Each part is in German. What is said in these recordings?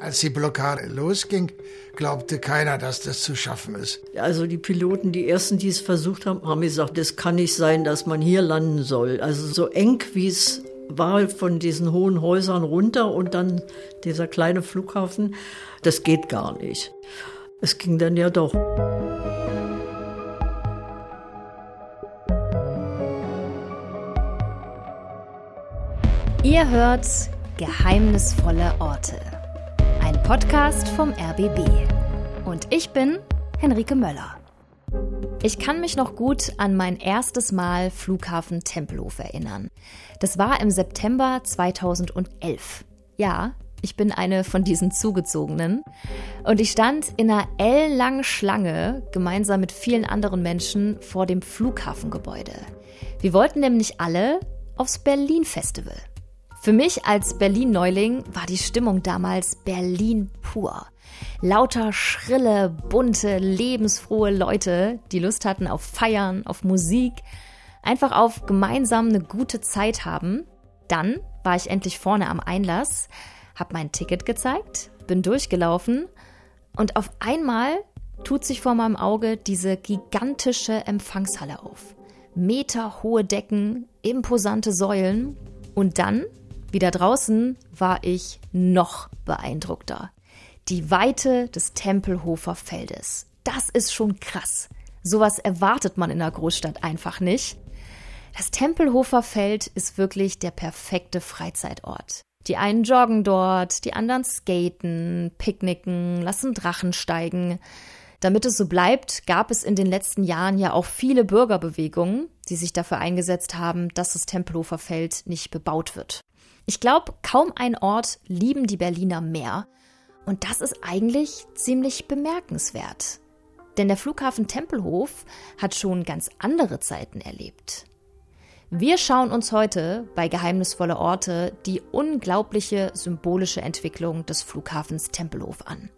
Als die Blockade losging, glaubte keiner, dass das zu schaffen ist. Also die Piloten, die ersten, die es versucht haben, haben gesagt, das kann nicht sein, dass man hier landen soll. Also so eng, wie es war von diesen hohen Häusern runter und dann dieser kleine Flughafen, das geht gar nicht. Es ging dann ja doch. Ihr hört Geheimnisvolle Orte. Ein Podcast vom RBB. Und ich bin Henrike Möller. Ich kann mich noch gut an mein erstes Mal Flughafen Tempelhof erinnern. Das war im September 2011. Ja, ich bin eine von diesen Zugezogenen. Und ich stand in einer ellenlangen Schlange gemeinsam mit vielen anderen Menschen vor dem Flughafengebäude. Wir wollten nämlich alle aufs Berlin Festival. Für mich als Berlin-Neuling war die Stimmung damals Berlin pur. Lauter schrille, bunte, lebensfrohe Leute, die Lust hatten auf Feiern, auf Musik, einfach auf gemeinsam eine gute Zeit haben. Dann war ich endlich vorne am Einlass, hab mein Ticket gezeigt, bin durchgelaufen und auf einmal tut sich vor meinem Auge diese gigantische Empfangshalle auf. Meterhohe Decken, imposante Säulen und dann wieder draußen war ich noch beeindruckter. Die Weite des Tempelhofer Feldes. Das ist schon krass. Sowas erwartet man in der Großstadt einfach nicht. Das Tempelhofer Feld ist wirklich der perfekte Freizeitort. Die einen joggen dort, die anderen skaten, picknicken, lassen Drachen steigen. Damit es so bleibt, gab es in den letzten Jahren ja auch viele Bürgerbewegungen, die sich dafür eingesetzt haben, dass das Tempelhofer Feld nicht bebaut wird. Ich glaube, kaum ein Ort lieben die Berliner mehr. Und das ist eigentlich ziemlich bemerkenswert. Denn der Flughafen Tempelhof hat schon ganz andere Zeiten erlebt. Wir schauen uns heute bei Geheimnisvolle Orte die unglaubliche symbolische Entwicklung des Flughafens Tempelhof an.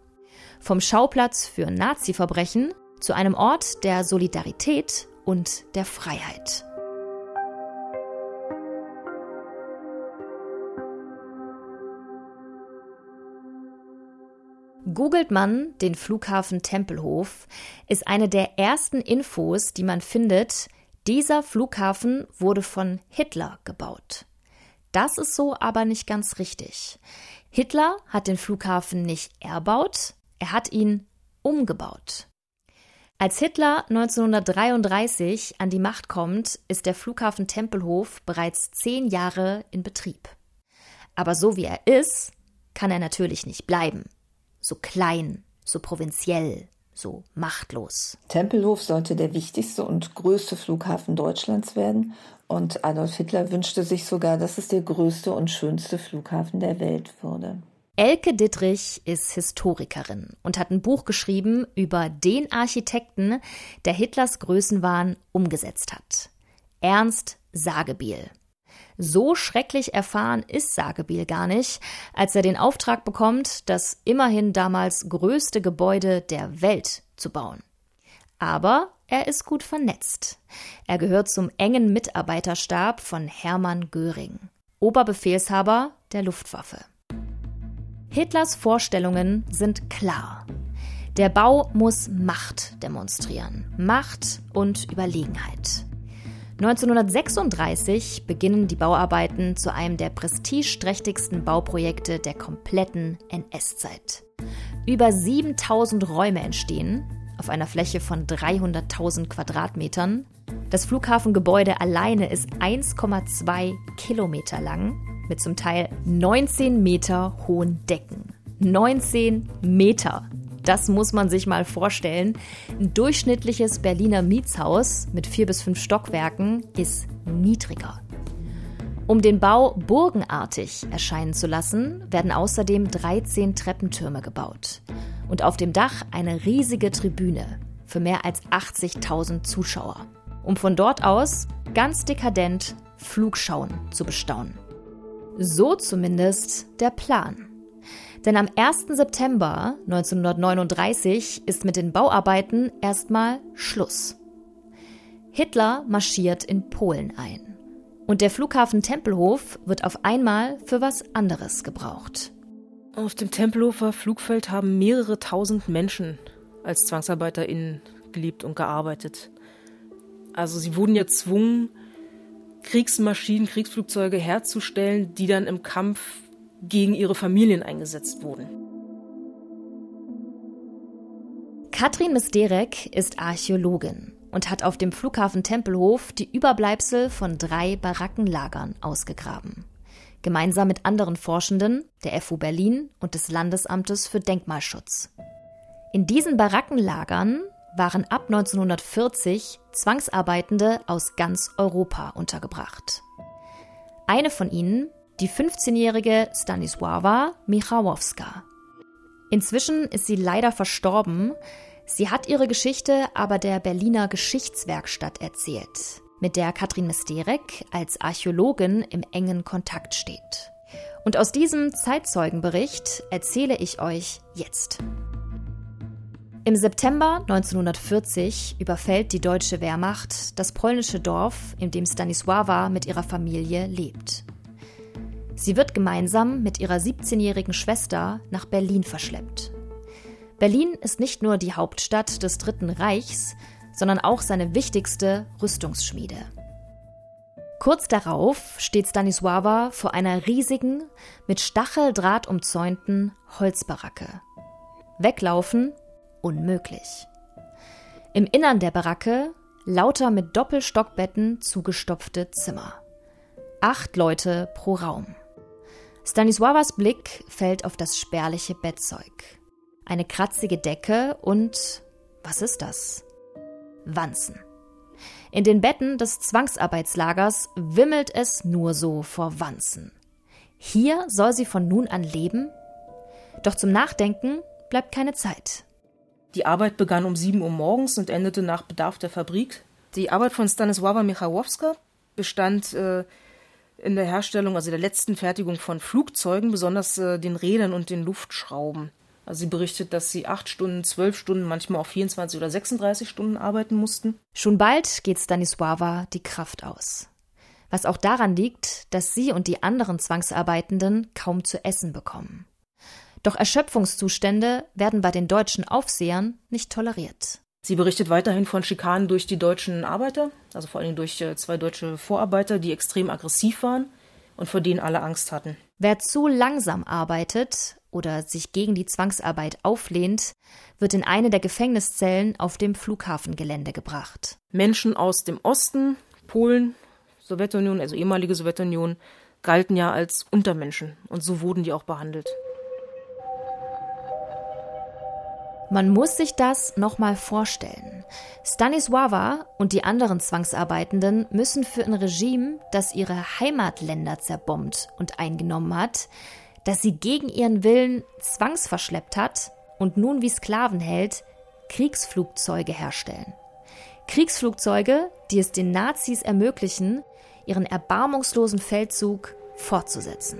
Vom Schauplatz für Nazi-Verbrechen zu einem Ort der Solidarität und der Freiheit. Googelt man den Flughafen Tempelhof, ist eine der ersten Infos, die man findet, dieser Flughafen wurde von Hitler gebaut. Das ist so aber nicht ganz richtig. Hitler hat den Flughafen nicht erbaut, er hat ihn umgebaut. Als Hitler 1933 an die Macht kommt, ist der Flughafen Tempelhof bereits zehn Jahre in Betrieb. Aber so wie er ist, kann er natürlich nicht bleiben so klein, so provinziell, so machtlos. Tempelhof sollte der wichtigste und größte Flughafen Deutschlands werden. Und Adolf Hitler wünschte sich sogar, dass es der größte und schönste Flughafen der Welt würde. Elke Dittrich ist Historikerin und hat ein Buch geschrieben über den Architekten, der Hitlers Größenwahn umgesetzt hat. Ernst Sagebiel. So schrecklich erfahren ist Sagebiel gar nicht, als er den Auftrag bekommt, das immerhin damals größte Gebäude der Welt zu bauen. Aber er ist gut vernetzt. Er gehört zum engen Mitarbeiterstab von Hermann Göring, Oberbefehlshaber der Luftwaffe. Hitlers Vorstellungen sind klar. Der Bau muss Macht demonstrieren. Macht und Überlegenheit. 1936 beginnen die Bauarbeiten zu einem der prestigeträchtigsten Bauprojekte der kompletten NS-Zeit. Über 7000 Räume entstehen auf einer Fläche von 300.000 Quadratmetern. Das Flughafengebäude alleine ist 1,2 Kilometer lang mit zum Teil 19 Meter hohen Decken. 19 Meter! Das muss man sich mal vorstellen. Ein durchschnittliches Berliner Mietshaus mit vier bis fünf Stockwerken ist niedriger. Um den Bau burgenartig erscheinen zu lassen, werden außerdem 13 Treppentürme gebaut. Und auf dem Dach eine riesige Tribüne für mehr als 80.000 Zuschauer, um von dort aus ganz dekadent Flugschauen zu bestaunen. So zumindest der Plan. Denn am 1. September 1939 ist mit den Bauarbeiten erstmal Schluss. Hitler marschiert in Polen ein. Und der Flughafen Tempelhof wird auf einmal für was anderes gebraucht. Auf dem Tempelhofer Flugfeld haben mehrere tausend Menschen als ZwangsarbeiterInnen gelebt und gearbeitet. Also sie wurden ja gezwungen, Kriegsmaschinen, Kriegsflugzeuge herzustellen, die dann im Kampf gegen ihre Familien eingesetzt wurden. Katrin Misterek ist Archäologin und hat auf dem Flughafen Tempelhof die Überbleibsel von drei Barackenlagern ausgegraben gemeinsam mit anderen Forschenden der FU Berlin und des Landesamtes für Denkmalschutz. In diesen Barackenlagern waren ab 1940 Zwangsarbeitende aus ganz Europa untergebracht. Eine von ihnen, die 15-jährige Stanisława Michałowska. Inzwischen ist sie leider verstorben. Sie hat ihre Geschichte aber der Berliner Geschichtswerkstatt erzählt mit der Katrin Misterek als Archäologin im engen Kontakt steht. Und aus diesem Zeitzeugenbericht erzähle ich euch jetzt. Im September 1940 überfällt die deutsche Wehrmacht das polnische Dorf, in dem Stanisława mit ihrer Familie lebt. Sie wird gemeinsam mit ihrer 17-jährigen Schwester nach Berlin verschleppt. Berlin ist nicht nur die Hauptstadt des Dritten Reichs, sondern auch seine wichtigste Rüstungsschmiede. Kurz darauf steht Stanisława vor einer riesigen, mit Stacheldraht umzäunten Holzbaracke. Weglaufen unmöglich. Im Innern der Baracke lauter mit Doppelstockbetten zugestopfte Zimmer. Acht Leute pro Raum. Stanisławas Blick fällt auf das spärliche Bettzeug. Eine kratzige Decke und was ist das? Wanzen. In den Betten des Zwangsarbeitslagers wimmelt es nur so vor Wanzen. Hier soll sie von nun an leben? Doch zum Nachdenken bleibt keine Zeit. Die Arbeit begann um 7 Uhr morgens und endete nach Bedarf der Fabrik. Die Arbeit von Stanisława Michałowska bestand äh, in der Herstellung, also der letzten Fertigung von Flugzeugen, besonders äh, den Rädern und den Luftschrauben. Also sie berichtet, dass sie acht Stunden, zwölf Stunden, manchmal auch 24 oder 36 Stunden arbeiten mussten. Schon bald geht Stanisława die Kraft aus. Was auch daran liegt, dass sie und die anderen Zwangsarbeitenden kaum zu essen bekommen. Doch Erschöpfungszustände werden bei den deutschen Aufsehern nicht toleriert. Sie berichtet weiterhin von Schikanen durch die deutschen Arbeiter, also vor allem durch äh, zwei deutsche Vorarbeiter, die extrem aggressiv waren und vor denen alle Angst hatten. Wer zu langsam arbeitet oder sich gegen die Zwangsarbeit auflehnt, wird in eine der Gefängniszellen auf dem Flughafengelände gebracht. Menschen aus dem Osten, Polen, Sowjetunion, also ehemalige Sowjetunion, galten ja als Untermenschen und so wurden die auch behandelt. Man muss sich das nochmal vorstellen. Stanisława und die anderen Zwangsarbeitenden müssen für ein Regime, das ihre Heimatländer zerbombt und eingenommen hat, das sie gegen ihren Willen zwangsverschleppt hat und nun wie Sklaven hält, Kriegsflugzeuge herstellen. Kriegsflugzeuge, die es den Nazis ermöglichen, ihren erbarmungslosen Feldzug fortzusetzen.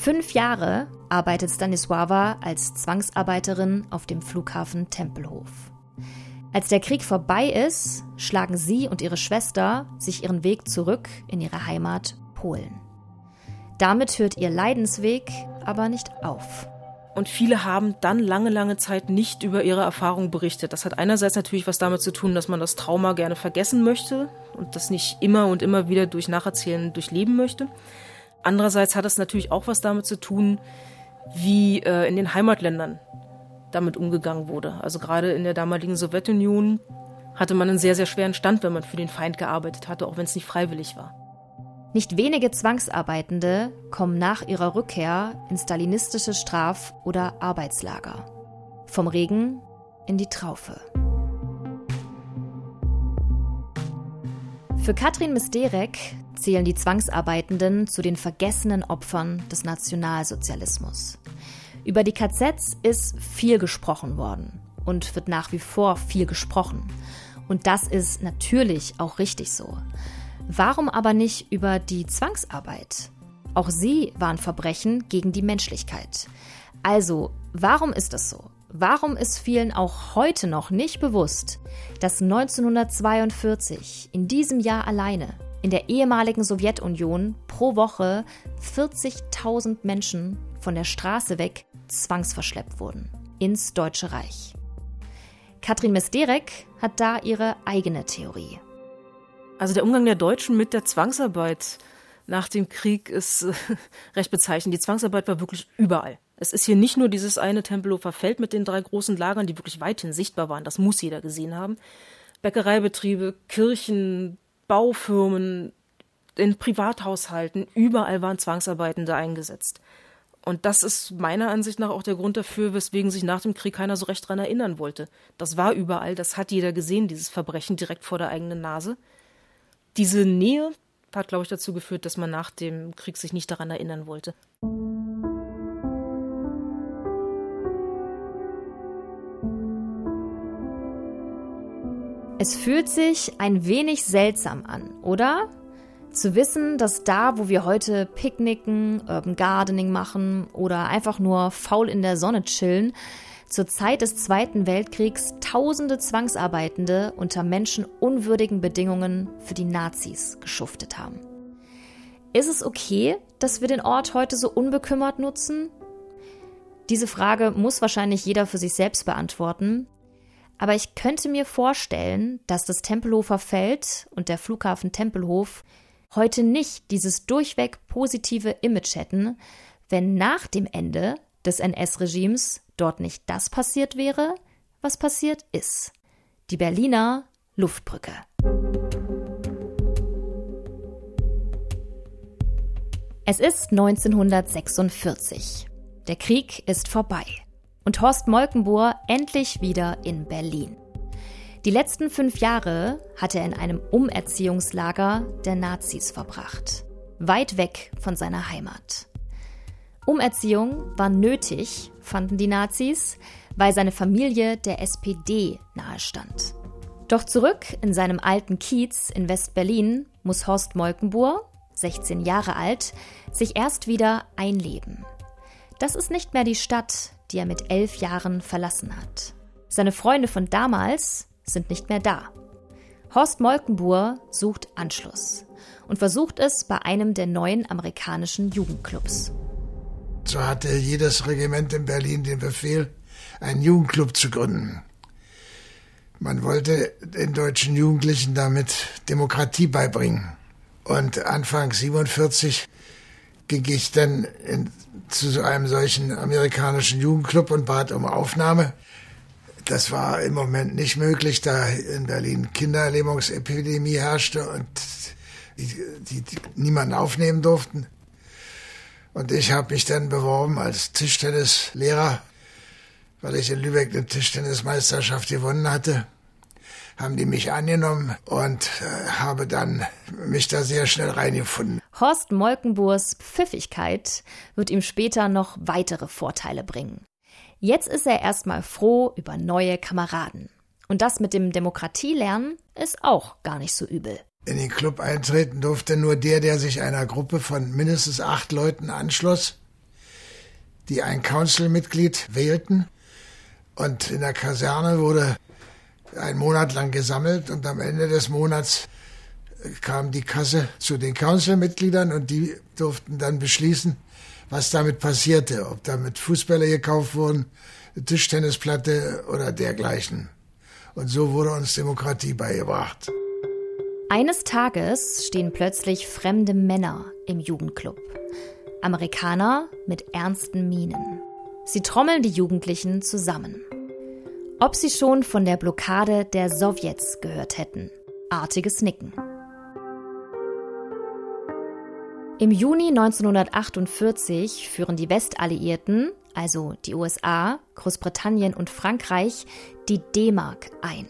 Fünf Jahre arbeitet Stanisława als Zwangsarbeiterin auf dem Flughafen Tempelhof. Als der Krieg vorbei ist, schlagen sie und ihre Schwester sich ihren Weg zurück in ihre Heimat Polen. Damit hört ihr Leidensweg aber nicht auf. Und viele haben dann lange, lange Zeit nicht über ihre Erfahrungen berichtet. Das hat einerseits natürlich was damit zu tun, dass man das Trauma gerne vergessen möchte und das nicht immer und immer wieder durch Nacherzählen durchleben möchte. Andererseits hat es natürlich auch was damit zu tun, wie äh, in den Heimatländern damit umgegangen wurde. Also gerade in der damaligen Sowjetunion hatte man einen sehr, sehr schweren Stand, wenn man für den Feind gearbeitet hatte, auch wenn es nicht freiwillig war. Nicht wenige Zwangsarbeitende kommen nach ihrer Rückkehr in stalinistische Straf- oder Arbeitslager. Vom Regen in die Traufe. Für Katrin Misterek zählen die Zwangsarbeitenden zu den vergessenen Opfern des Nationalsozialismus. Über die KZs ist viel gesprochen worden und wird nach wie vor viel gesprochen. Und das ist natürlich auch richtig so. Warum aber nicht über die Zwangsarbeit? Auch sie waren Verbrechen gegen die Menschlichkeit. Also, warum ist das so? Warum ist vielen auch heute noch nicht bewusst, dass 1942, in diesem Jahr alleine, in der ehemaligen Sowjetunion pro Woche 40.000 Menschen von der Straße weg zwangsverschleppt wurden ins Deutsche Reich. Katrin Mesderek hat da ihre eigene Theorie. Also der Umgang der Deutschen mit der Zwangsarbeit nach dem Krieg ist äh, recht bezeichnend. Die Zwangsarbeit war wirklich überall. Es ist hier nicht nur dieses eine Tempelhofer Feld mit den drei großen Lagern, die wirklich weithin sichtbar waren. Das muss jeder gesehen haben. Bäckereibetriebe, Kirchen, Baufirmen, in Privathaushalten, überall waren Zwangsarbeitende eingesetzt. Und das ist meiner Ansicht nach auch der Grund dafür, weswegen sich nach dem Krieg keiner so recht daran erinnern wollte. Das war überall, das hat jeder gesehen, dieses Verbrechen direkt vor der eigenen Nase. Diese Nähe hat, glaube ich, dazu geführt, dass man nach dem Krieg sich nicht daran erinnern wollte. Es fühlt sich ein wenig seltsam an, oder? Zu wissen, dass da, wo wir heute Picknicken, Urban Gardening machen oder einfach nur faul in der Sonne chillen, zur Zeit des Zweiten Weltkriegs tausende Zwangsarbeitende unter menschenunwürdigen Bedingungen für die Nazis geschuftet haben. Ist es okay, dass wir den Ort heute so unbekümmert nutzen? Diese Frage muss wahrscheinlich jeder für sich selbst beantworten, aber ich könnte mir vorstellen, dass das Tempelhofer Feld und der Flughafen Tempelhof heute nicht dieses durchweg positive Image hätten, wenn nach dem Ende des NS-Regimes dort nicht das passiert wäre, was passiert ist. Die Berliner Luftbrücke. Es ist 1946. Der Krieg ist vorbei und Horst Molkenbohr endlich wieder in Berlin. Die letzten fünf Jahre hat er in einem Umerziehungslager der Nazis verbracht, weit weg von seiner Heimat. Umerziehung war nötig, fanden die Nazis, weil seine Familie der SPD nahestand. Doch zurück in seinem alten Kiez in West-Berlin muss Horst Molkenbohr, 16 Jahre alt, sich erst wieder einleben. Das ist nicht mehr die Stadt, die er mit elf Jahren verlassen hat. Seine Freunde von damals sind nicht mehr da. Horst Molkenbuhr sucht Anschluss und versucht es bei einem der neuen amerikanischen Jugendclubs. So hatte jedes Regiment in Berlin den Befehl, einen Jugendclub zu gründen. Man wollte den deutschen Jugendlichen damit Demokratie beibringen. Und Anfang 47 ging ich dann in, zu einem solchen amerikanischen Jugendclub und bat um Aufnahme. Das war im Moment nicht möglich, da in Berlin Kinderlähmungsepidemie herrschte und die, die, die niemanden aufnehmen durften. Und ich habe mich dann beworben als Tischtennislehrer, weil ich in Lübeck eine Tischtennismeisterschaft gewonnen hatte haben die mich angenommen und äh, habe dann mich da sehr schnell reingefunden. Horst Molkenburgs Pfiffigkeit wird ihm später noch weitere Vorteile bringen. Jetzt ist er erstmal froh über neue Kameraden. Und das mit dem Demokratielernen ist auch gar nicht so übel. In den Club eintreten durfte nur der, der sich einer Gruppe von mindestens acht Leuten anschloss, die ein Council-Mitglied wählten. Und in der Kaserne wurde ein Monat lang gesammelt und am Ende des Monats kam die Kasse zu den Council-Mitgliedern und die durften dann beschließen, was damit passierte, ob damit Fußbälle gekauft wurden, Tischtennisplatte oder dergleichen. Und so wurde uns Demokratie beigebracht. Eines Tages stehen plötzlich fremde Männer im Jugendclub. Amerikaner mit ernsten Mienen. Sie trommeln die Jugendlichen zusammen ob sie schon von der Blockade der Sowjets gehört hätten. Artiges Nicken. Im Juni 1948 führen die Westalliierten, also die USA, Großbritannien und Frankreich, die D-Mark ein.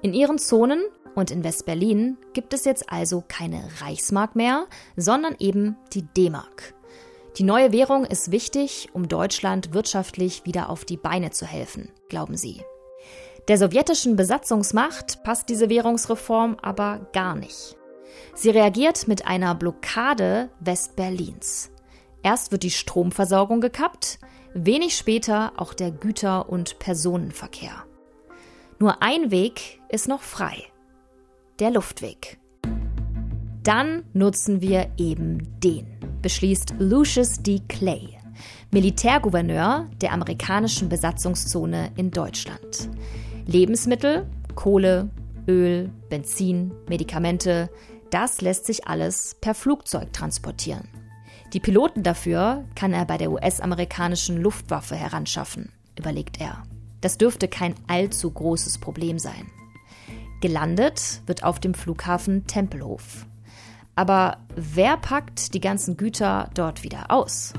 In ihren Zonen und in West-Berlin gibt es jetzt also keine Reichsmark mehr, sondern eben die D-Mark. Die neue Währung ist wichtig, um Deutschland wirtschaftlich wieder auf die Beine zu helfen, glauben sie. Der sowjetischen Besatzungsmacht passt diese Währungsreform aber gar nicht. Sie reagiert mit einer Blockade Westberlins. Erst wird die Stromversorgung gekappt, wenig später auch der Güter- und Personenverkehr. Nur ein Weg ist noch frei. Der Luftweg. Dann nutzen wir eben den, beschließt Lucius D. Clay, Militärgouverneur der amerikanischen Besatzungszone in Deutschland. Lebensmittel, Kohle, Öl, Benzin, Medikamente, das lässt sich alles per Flugzeug transportieren. Die Piloten dafür kann er bei der US-amerikanischen Luftwaffe heranschaffen, überlegt er. Das dürfte kein allzu großes Problem sein. Gelandet wird auf dem Flughafen Tempelhof. Aber wer packt die ganzen Güter dort wieder aus?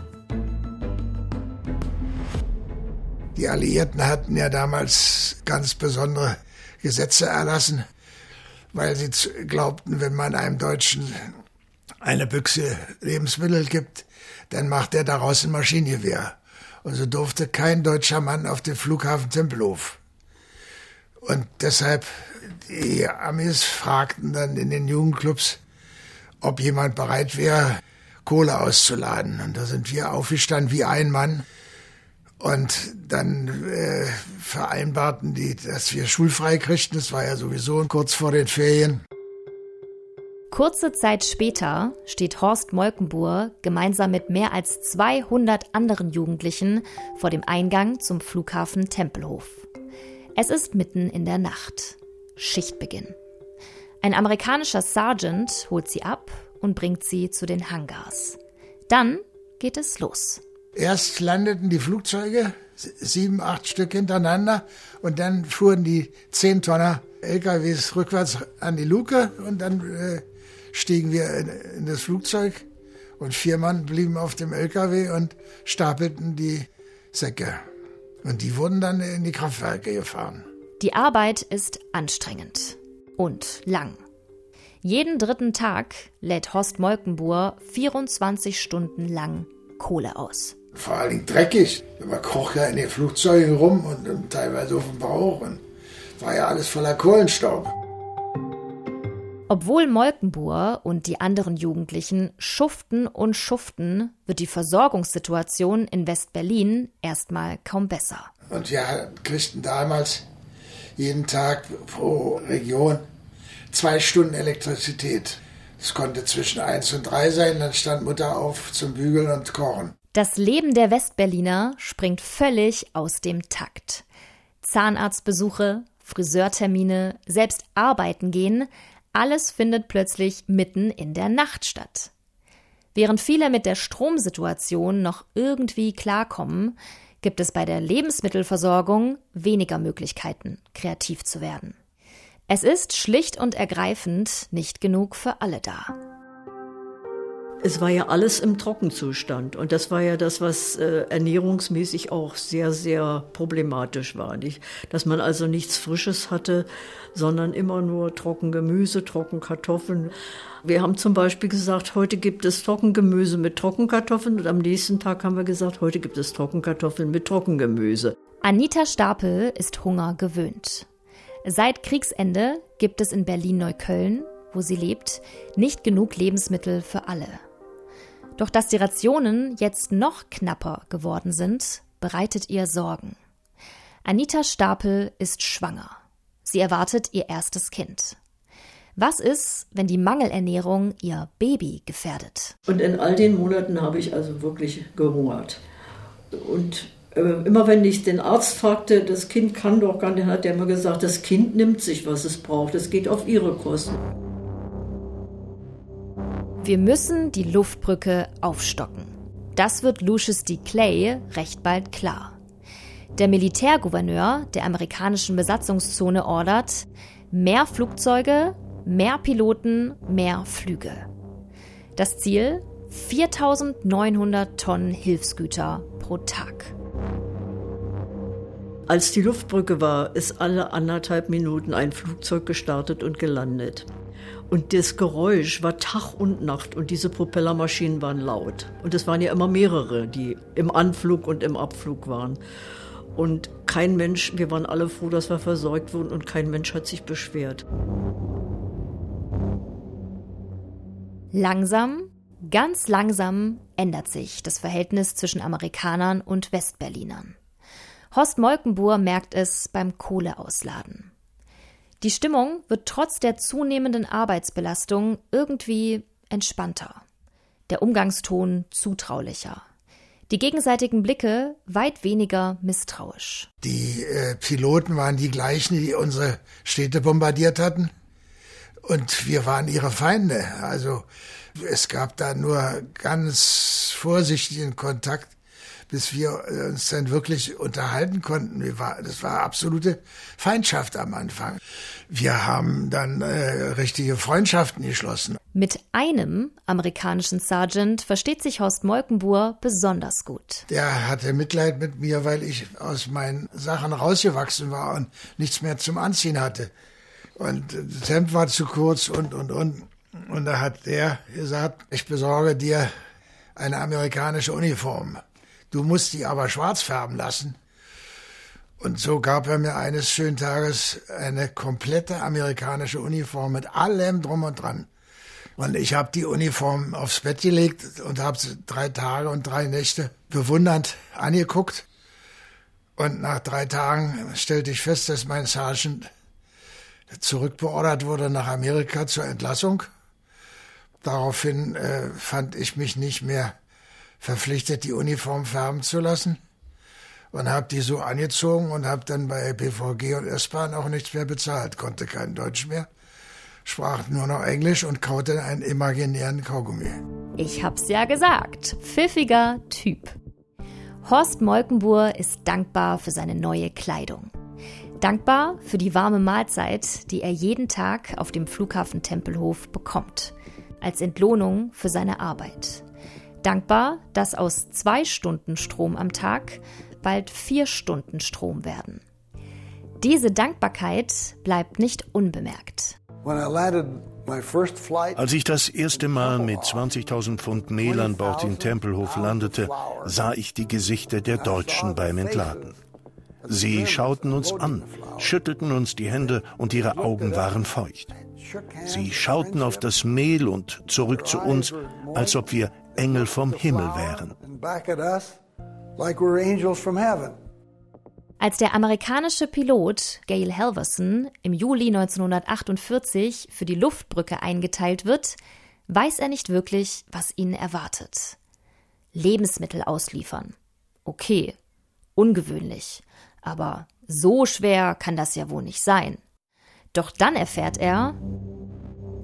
Die Alliierten hatten ja damals ganz besondere Gesetze erlassen, weil sie glaubten, wenn man einem Deutschen eine Büchse Lebensmittel gibt, dann macht er daraus ein Maschinengewehr. Und so durfte kein deutscher Mann auf den Flughafen Tempelhof. Und deshalb, die Amis fragten dann in den Jugendclubs, ob jemand bereit wäre, Kohle auszuladen. Und da sind wir aufgestanden wie ein Mann und dann äh, vereinbarten die, dass wir schulfrei kriegten. Das war ja sowieso kurz vor den Ferien. Kurze Zeit später steht Horst Molkenbuhr gemeinsam mit mehr als 200 anderen Jugendlichen vor dem Eingang zum Flughafen Tempelhof. Es ist mitten in der Nacht. Schichtbeginn. Ein amerikanischer Sergeant holt sie ab und bringt sie zu den Hangars. Dann geht es los. Erst landeten die Flugzeuge, sieben, acht Stück hintereinander, und dann fuhren die zehn Tonner LKWs rückwärts an die Luke und dann äh, stiegen wir in, in, das Flugzeug und vier Mann blieben auf dem LKW und stapelten die Säcke. Und die wurden dann in die Kraftwerke gefahren. Die Arbeit ist anstrengend und lang. Jeden dritten Tag lädt Horst Molkenbuhr 24 Stunden lang Kohle aus. Vor allen Dingen dreckig. Man kroch ja in den Flugzeugen rum und, und teilweise auf dem Bauch und war ja alles voller Kohlenstaub. Obwohl Molkenbuhr und die anderen Jugendlichen schuften und schuften, wird die Versorgungssituation in West-Berlin erstmal kaum besser. Und wir kriegten damals jeden Tag pro Region zwei Stunden Elektrizität. Es konnte zwischen eins und drei sein, dann stand Mutter auf zum Bügeln und Kochen. Das Leben der Westberliner springt völlig aus dem Takt. Zahnarztbesuche, Friseurtermine, selbst arbeiten gehen, alles findet plötzlich mitten in der Nacht statt. Während viele mit der Stromsituation noch irgendwie klarkommen, gibt es bei der Lebensmittelversorgung weniger Möglichkeiten, kreativ zu werden. Es ist schlicht und ergreifend nicht genug für alle da. Es war ja alles im Trockenzustand und das war ja das, was äh, ernährungsmäßig auch sehr, sehr problematisch war. Nicht? Dass man also nichts Frisches hatte, sondern immer nur Trockengemüse, Trockenkartoffeln. Wir haben zum Beispiel gesagt, heute gibt es Trockengemüse mit Trockenkartoffeln und am nächsten Tag haben wir gesagt, heute gibt es Trockenkartoffeln mit Trockengemüse. Anita Stapel ist Hunger gewöhnt. Seit Kriegsende gibt es in Berlin-Neukölln, wo sie lebt, nicht genug Lebensmittel für alle. Doch dass die Rationen jetzt noch knapper geworden sind, bereitet ihr Sorgen. Anita Stapel ist schwanger. Sie erwartet ihr erstes Kind. Was ist, wenn die Mangelernährung ihr Baby gefährdet? Und in all den Monaten habe ich also wirklich gehungert. Und äh, immer wenn ich den Arzt fragte, das Kind kann doch gar nicht, hat er immer gesagt, das Kind nimmt sich, was es braucht. Es geht auf ihre Kosten. Wir müssen die Luftbrücke aufstocken. Das wird Lucius D. Clay recht bald klar. Der Militärgouverneur der amerikanischen Besatzungszone ordert mehr Flugzeuge, mehr Piloten, mehr Flüge. Das Ziel 4900 Tonnen Hilfsgüter pro Tag. Als die Luftbrücke war, ist alle anderthalb Minuten ein Flugzeug gestartet und gelandet. Und das Geräusch war Tag und Nacht und diese Propellermaschinen waren laut. Und es waren ja immer mehrere, die im Anflug und im Abflug waren. Und kein Mensch, wir waren alle froh, dass wir versorgt wurden und kein Mensch hat sich beschwert. Langsam, ganz langsam ändert sich das Verhältnis zwischen Amerikanern und Westberlinern. Horst Molkenbuhr merkt es beim Kohleausladen. Die Stimmung wird trotz der zunehmenden Arbeitsbelastung irgendwie entspannter. Der Umgangston zutraulicher. Die gegenseitigen Blicke weit weniger misstrauisch. Die äh, Piloten waren die gleichen, die unsere Städte bombardiert hatten. Und wir waren ihre Feinde. Also es gab da nur ganz vorsichtigen Kontakt bis wir äh, uns dann wirklich unterhalten konnten. das war absolute Feindschaft am Anfang. Wir haben dann äh, richtige Freundschaften geschlossen. Mit einem amerikanischen Sergeant versteht sich Horst Molkenbuhr besonders gut. Der hatte Mitleid mit mir, weil ich aus meinen Sachen rausgewachsen war und nichts mehr zum Anziehen hatte. Und das Hemd war zu kurz und, und, und. Und da hat er gesagt, ich besorge dir eine amerikanische Uniform. Du musst die aber schwarz färben lassen. Und so gab er mir eines schönen Tages eine komplette amerikanische Uniform mit allem drum und dran. Und ich habe die Uniform aufs Bett gelegt und habe sie drei Tage und drei Nächte bewundernd angeguckt. Und nach drei Tagen stellte ich fest, dass mein Sergeant zurückbeordert wurde nach Amerika zur Entlassung. Daraufhin äh, fand ich mich nicht mehr verpflichtet, die Uniform färben zu lassen und habe die so angezogen und habe dann bei BVG und S-Bahn auch nichts mehr bezahlt, konnte kein Deutsch mehr, sprach nur noch Englisch und kaute einen imaginären Kaugummi. Ich hab's ja gesagt, pfiffiger Typ. Horst Molkenbuhr ist dankbar für seine neue Kleidung. Dankbar für die warme Mahlzeit, die er jeden Tag auf dem Flughafen Tempelhof bekommt, als Entlohnung für seine Arbeit. Dankbar, dass aus zwei Stunden Strom am Tag bald vier Stunden Strom werden. Diese Dankbarkeit bleibt nicht unbemerkt. Als ich das erste Mal mit 20.000 Pfund Mehl an Bord in Tempelhof landete, sah ich die Gesichter der Deutschen beim Entladen. Sie schauten uns an, schüttelten uns die Hände und ihre Augen waren feucht. Sie schauten auf das Mehl und zurück zu uns, als ob wir Engel vom Himmel wären. Als der amerikanische Pilot Gail Halverson im Juli 1948 für die Luftbrücke eingeteilt wird, weiß er nicht wirklich, was ihn erwartet. Lebensmittel ausliefern. Okay, ungewöhnlich, aber so schwer kann das ja wohl nicht sein. Doch dann erfährt er,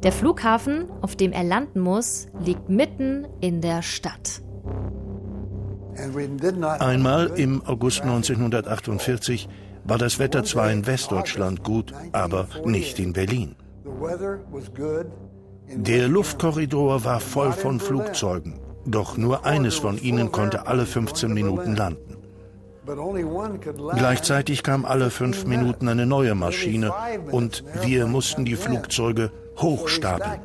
der Flughafen, auf dem er landen muss, liegt mitten in der Stadt. Einmal im August 1948 war das Wetter zwar in Westdeutschland gut, aber nicht in Berlin. Der Luftkorridor war voll von Flugzeugen, doch nur eines von ihnen konnte alle 15 Minuten landen. Gleichzeitig kam alle fünf Minuten eine neue Maschine und wir mussten die Flugzeuge hochstapeln.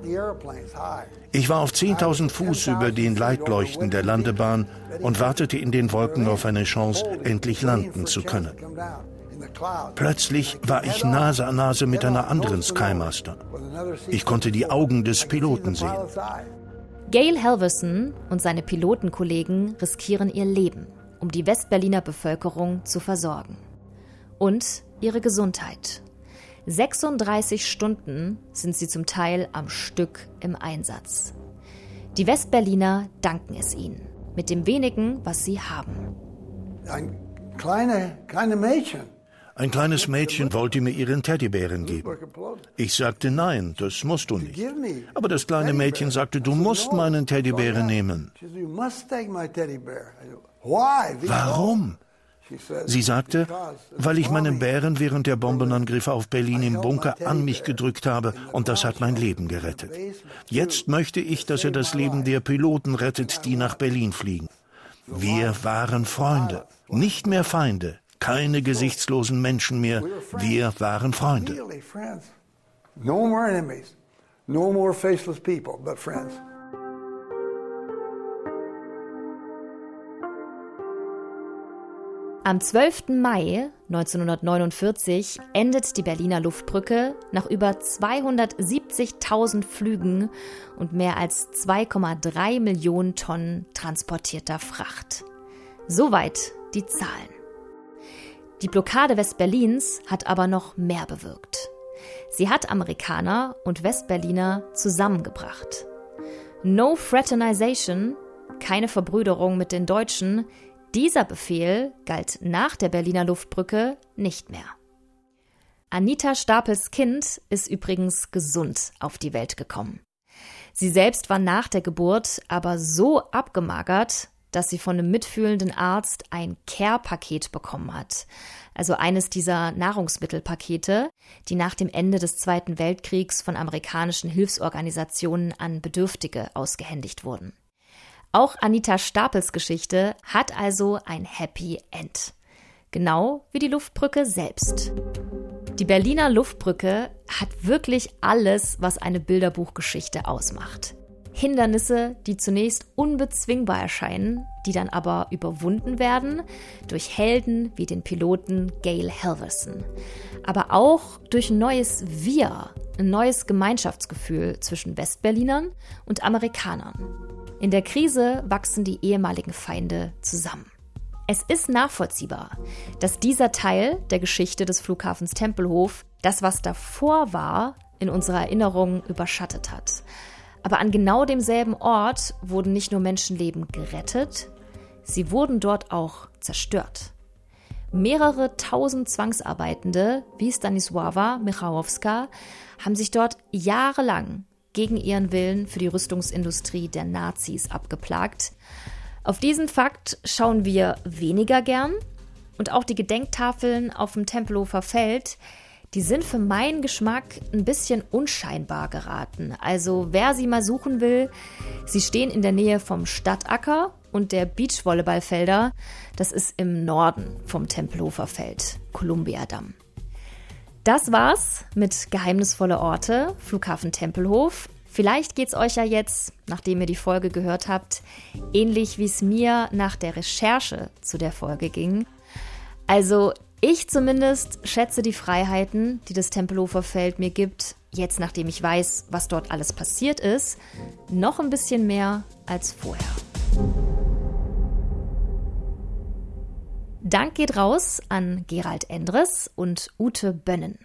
Ich war auf 10.000 Fuß über den Leitleuchten der Landebahn und wartete in den Wolken auf eine Chance, endlich landen zu können. Plötzlich war ich Nase an Nase mit einer anderen Skymaster. Ich konnte die Augen des Piloten sehen. Gail Halverson und seine Pilotenkollegen riskieren ihr Leben, um die Westberliner Bevölkerung zu versorgen. Und ihre Gesundheit. 36 Stunden sind sie zum Teil am Stück im Einsatz. Die Westberliner danken es ihnen mit dem wenigen, was sie haben. Ein kleine, kleine Mädchen. Ein kleines Mädchen wollte mir ihren Teddybären geben. Ich sagte nein, das musst du nicht. Aber das kleine Mädchen sagte, du musst meinen Teddybären nehmen. Warum? Sie sagte, weil ich meinen Bären während der Bombenangriffe auf Berlin im Bunker an mich gedrückt habe und das hat mein Leben gerettet. Jetzt möchte ich, dass er das Leben der Piloten rettet, die nach Berlin fliegen. Wir waren Freunde, nicht mehr Feinde, keine gesichtslosen Menschen mehr, wir waren Freunde. No more enemies, no more faceless people, but friends. Am 12. Mai 1949 endet die Berliner Luftbrücke nach über 270.000 Flügen und mehr als 2,3 Millionen Tonnen transportierter Fracht. Soweit die Zahlen. Die Blockade Westberlins hat aber noch mehr bewirkt. Sie hat Amerikaner und Westberliner zusammengebracht. No Fraternization, keine Verbrüderung mit den Deutschen, dieser Befehl galt nach der Berliner Luftbrücke nicht mehr. Anita Stapels Kind ist übrigens gesund auf die Welt gekommen. Sie selbst war nach der Geburt aber so abgemagert, dass sie von einem mitfühlenden Arzt ein Care-Paket bekommen hat. Also eines dieser Nahrungsmittelpakete, die nach dem Ende des Zweiten Weltkriegs von amerikanischen Hilfsorganisationen an Bedürftige ausgehändigt wurden. Auch Anita Stapels Geschichte hat also ein Happy End. Genau wie die Luftbrücke selbst. Die Berliner Luftbrücke hat wirklich alles, was eine Bilderbuchgeschichte ausmacht. Hindernisse, die zunächst unbezwingbar erscheinen, die dann aber überwunden werden durch Helden wie den Piloten Gail Halverson. Aber auch durch ein neues Wir, ein neues Gemeinschaftsgefühl zwischen Westberlinern und Amerikanern. In der Krise wachsen die ehemaligen Feinde zusammen. Es ist nachvollziehbar, dass dieser Teil der Geschichte des Flughafens Tempelhof das, was davor war, in unserer Erinnerung überschattet hat. Aber an genau demselben Ort wurden nicht nur Menschenleben gerettet, sie wurden dort auch zerstört. Mehrere tausend Zwangsarbeitende, wie Stanisława Michałowska, haben sich dort jahrelang gegen ihren Willen für die Rüstungsindustrie der Nazis abgeplagt. Auf diesen Fakt schauen wir weniger gern und auch die Gedenktafeln auf dem Tempelhofer Feld die sind für meinen Geschmack ein bisschen unscheinbar geraten. Also wer sie mal suchen will, sie stehen in der Nähe vom Stadtacker und der Beachvolleyballfelder. Das ist im Norden vom Tempelhofer Feld, Kolumbiadamm. Das war's mit Geheimnisvolle Orte, Flughafen Tempelhof. Vielleicht geht's euch ja jetzt, nachdem ihr die Folge gehört habt, ähnlich wie es mir nach der Recherche zu der Folge ging. Also ich zumindest schätze die Freiheiten, die das Tempelhofer Feld mir gibt, jetzt nachdem ich weiß, was dort alles passiert ist, noch ein bisschen mehr als vorher. Dank geht raus an Gerald Endres und Ute Bönnen.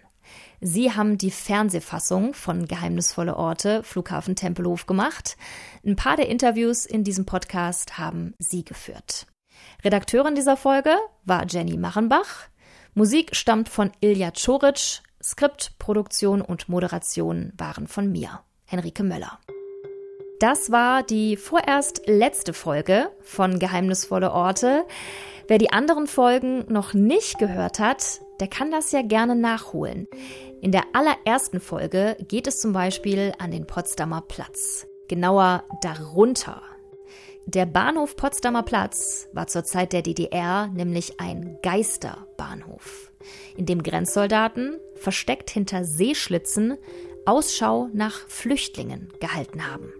Sie haben die Fernsehfassung von Geheimnisvolle Orte Flughafen Tempelhof gemacht. Ein paar der Interviews in diesem Podcast haben Sie geführt. Redakteurin dieser Folge war Jenny Machenbach. Musik stammt von Ilja Czoric, Skript, Produktion und Moderation waren von mir, Henrike Möller. Das war die vorerst letzte Folge von Geheimnisvolle Orte. Wer die anderen Folgen noch nicht gehört hat, der kann das ja gerne nachholen. In der allerersten Folge geht es zum Beispiel an den Potsdamer Platz. Genauer darunter. Der Bahnhof Potsdamer Platz war zur Zeit der DDR nämlich ein Geisterbahnhof, in dem Grenzsoldaten, versteckt hinter Seeschlitzen, Ausschau nach Flüchtlingen gehalten haben.